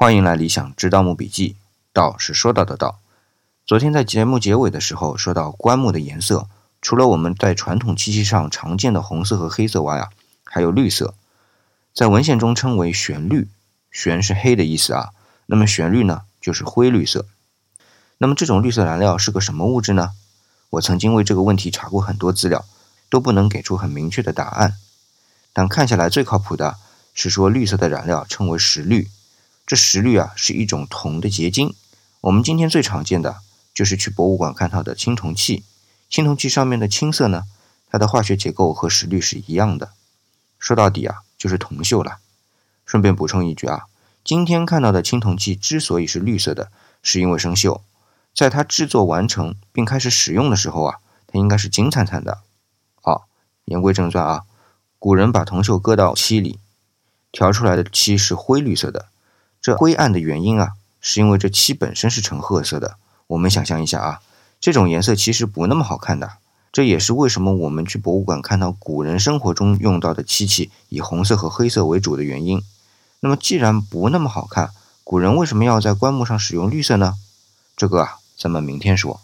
欢迎来理想之盗墓笔记。道是说到的道。昨天在节目结尾的时候说到棺木的颜色，除了我们在传统漆器上常见的红色和黑色外啊，还有绿色，在文献中称为玄绿。玄是黑的意思啊，那么玄绿呢就是灰绿色。那么这种绿色染料是个什么物质呢？我曾经为这个问题查过很多资料，都不能给出很明确的答案。但看下来最靠谱的是说绿色的染料称为石绿。这石绿啊是一种铜的结晶，我们今天最常见的就是去博物馆看到的青铜器。青铜器上面的青色呢，它的化学结构和石绿是一样的。说到底啊，就是铜锈了。顺便补充一句啊，今天看到的青铜器之所以是绿色的，是因为生锈。在它制作完成并开始使用的时候啊，它应该是金灿灿的。好，言归正传啊，古人把铜锈搁到漆里，调出来的漆是灰绿色的。这灰暗的原因啊，是因为这漆本身是呈褐色的。我们想象一下啊，这种颜色其实不那么好看的。这也是为什么我们去博物馆看到古人生活中用到的漆器以红色和黑色为主的原因。那么既然不那么好看，古人为什么要在棺木上使用绿色呢？这个啊，咱们明天说。